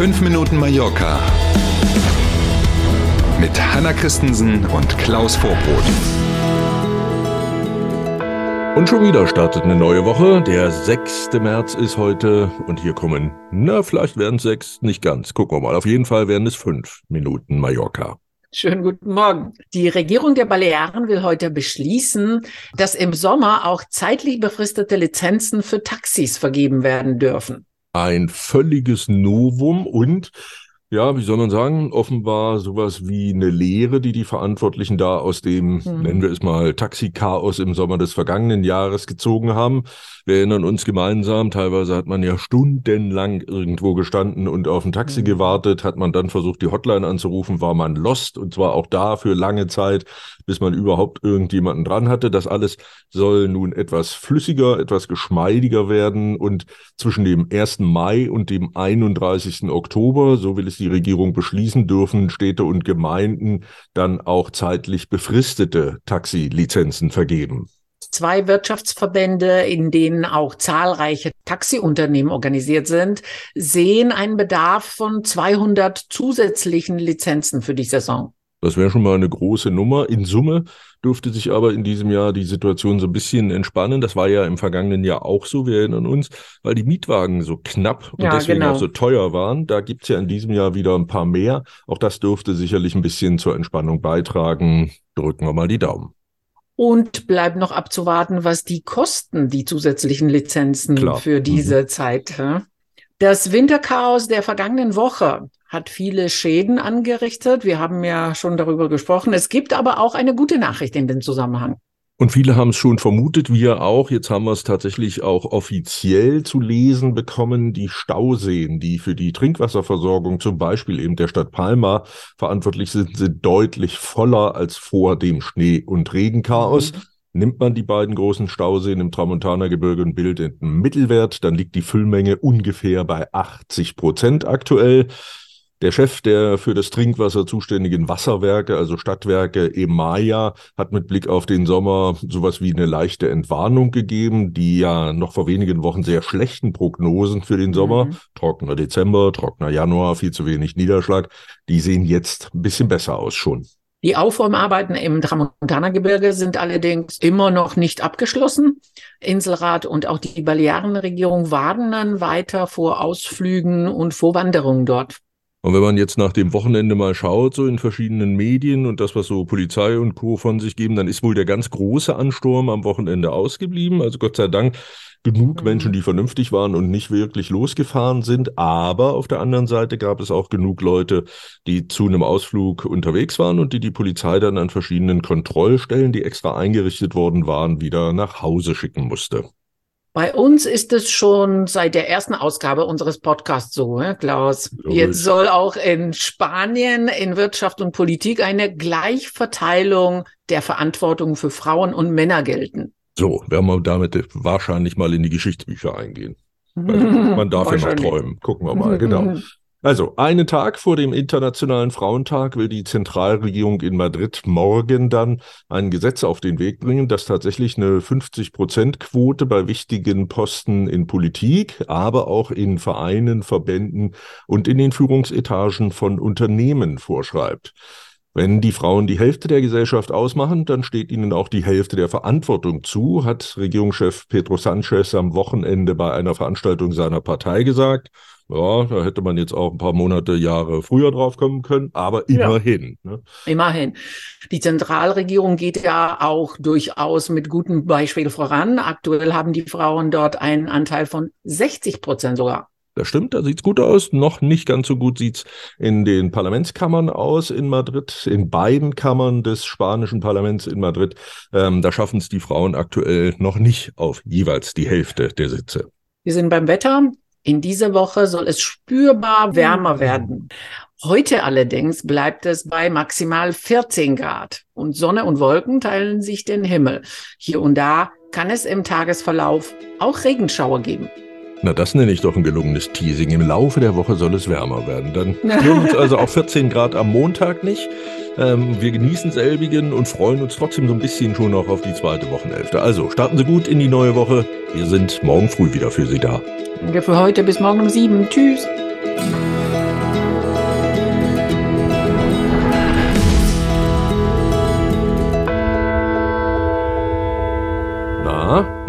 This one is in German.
5 Minuten Mallorca mit Hanna Christensen und Klaus Vorbrot. Und schon wieder startet eine neue Woche. Der 6. März ist heute und hier kommen, na, vielleicht werden es sechs, nicht ganz. Gucken wir mal. Auf jeden Fall werden es fünf Minuten Mallorca. Schönen guten Morgen. Die Regierung der Balearen will heute beschließen, dass im Sommer auch zeitlich befristete Lizenzen für Taxis vergeben werden dürfen. Ein völliges Novum und ja, wie soll man sagen, offenbar sowas wie eine Lehre, die die Verantwortlichen da aus dem, mhm. nennen wir es mal, Taxi-Chaos im Sommer des vergangenen Jahres gezogen haben. Wir erinnern uns gemeinsam, teilweise hat man ja stundenlang irgendwo gestanden und auf ein Taxi mhm. gewartet, hat man dann versucht, die Hotline anzurufen, war man lost und zwar auch da für lange Zeit, bis man überhaupt irgendjemanden dran hatte. Das alles soll nun etwas flüssiger, etwas geschmeidiger werden und zwischen dem 1. Mai und dem 31. Oktober, so will es die Regierung beschließen, dürfen Städte und Gemeinden dann auch zeitlich befristete Taxilizenzen vergeben zwei Wirtschaftsverbände, in denen auch zahlreiche Taxiunternehmen organisiert sind, sehen einen Bedarf von 200 zusätzlichen Lizenzen für die Saison. Das wäre schon mal eine große Nummer. In Summe dürfte sich aber in diesem Jahr die Situation so ein bisschen entspannen. Das war ja im vergangenen Jahr auch so, wir erinnern uns, weil die Mietwagen so knapp und ja, deswegen genau. auch so teuer waren. Da gibt's ja in diesem Jahr wieder ein paar mehr. Auch das dürfte sicherlich ein bisschen zur Entspannung beitragen. Drücken wir mal die Daumen. Und bleibt noch abzuwarten, was die kosten, die zusätzlichen Lizenzen Klar. für diese mhm. Zeit. Das Winterchaos der vergangenen Woche hat viele Schäden angerichtet. Wir haben ja schon darüber gesprochen. Es gibt aber auch eine gute Nachricht in dem Zusammenhang. Und viele haben es schon vermutet, wir auch. Jetzt haben wir es tatsächlich auch offiziell zu lesen bekommen. Die Stauseen, die für die Trinkwasserversorgung zum Beispiel eben der Stadt Palma verantwortlich sind, sind deutlich voller als vor dem Schnee- und Regenchaos. Mhm. Nimmt man die beiden großen Stauseen im Tramontana-Gebirge und bildet einen Mittelwert, dann liegt die Füllmenge ungefähr bei 80 Prozent aktuell. Der Chef der für das Trinkwasser zuständigen Wasserwerke, also Stadtwerke Emaya, hat mit Blick auf den Sommer sowas wie eine leichte Entwarnung gegeben, die ja noch vor wenigen Wochen sehr schlechten Prognosen für den Sommer, mhm. trockener Dezember, trockener Januar, viel zu wenig Niederschlag, die sehen jetzt ein bisschen besser aus schon. Die Aufräumarbeiten im Tramontana-Gebirge sind allerdings immer noch nicht abgeschlossen. Inselrat und auch die Balearenregierung warnen weiter vor Ausflügen und vor Wanderungen dort. Und wenn man jetzt nach dem Wochenende mal schaut, so in verschiedenen Medien und das, was so Polizei und Co. von sich geben, dann ist wohl der ganz große Ansturm am Wochenende ausgeblieben. Also Gott sei Dank genug mhm. Menschen, die vernünftig waren und nicht wirklich losgefahren sind. Aber auf der anderen Seite gab es auch genug Leute, die zu einem Ausflug unterwegs waren und die die Polizei dann an verschiedenen Kontrollstellen, die extra eingerichtet worden waren, wieder nach Hause schicken musste. Bei uns ist es schon seit der ersten Ausgabe unseres Podcasts so, Klaus. Jetzt soll auch in Spanien in Wirtschaft und Politik eine Gleichverteilung der Verantwortung für Frauen und Männer gelten. So, werden wir damit wahrscheinlich mal in die Geschichtsbücher eingehen. man darf ja noch träumen. Gucken wir mal, genau. Also, einen Tag vor dem Internationalen Frauentag will die Zentralregierung in Madrid morgen dann ein Gesetz auf den Weg bringen, das tatsächlich eine 50-Prozent-Quote bei wichtigen Posten in Politik, aber auch in Vereinen, Verbänden und in den Führungsetagen von Unternehmen vorschreibt. Wenn die Frauen die Hälfte der Gesellschaft ausmachen, dann steht ihnen auch die Hälfte der Verantwortung zu, hat Regierungschef Pedro Sanchez am Wochenende bei einer Veranstaltung seiner Partei gesagt. Ja, da hätte man jetzt auch ein paar Monate, Jahre früher drauf kommen können, aber immerhin. Ja. Ne? Immerhin. Die Zentralregierung geht ja auch durchaus mit gutem Beispiel voran. Aktuell haben die Frauen dort einen Anteil von 60 Prozent sogar. Das stimmt, da sieht's gut aus. Noch nicht ganz so gut sieht's in den Parlamentskammern aus in Madrid, in beiden Kammern des spanischen Parlaments in Madrid. Ähm, da schaffen es die Frauen aktuell noch nicht auf jeweils die Hälfte der Sitze. Wir sind beim Wetter. In dieser Woche soll es spürbar wärmer werden. Heute allerdings bleibt es bei maximal 14 Grad und Sonne und Wolken teilen sich den Himmel. Hier und da kann es im Tagesverlauf auch Regenschauer geben. Na, das nenne ich doch ein gelungenes Teasing. Im Laufe der Woche soll es wärmer werden. Dann stören uns also auf 14 Grad am Montag nicht. Ähm, wir genießen selbigen und freuen uns trotzdem so ein bisschen schon noch auf die zweite Wochenhälfte. Also starten Sie gut in die neue Woche. Wir sind morgen früh wieder für Sie da. Danke für heute. Bis morgen um sieben. Tschüss.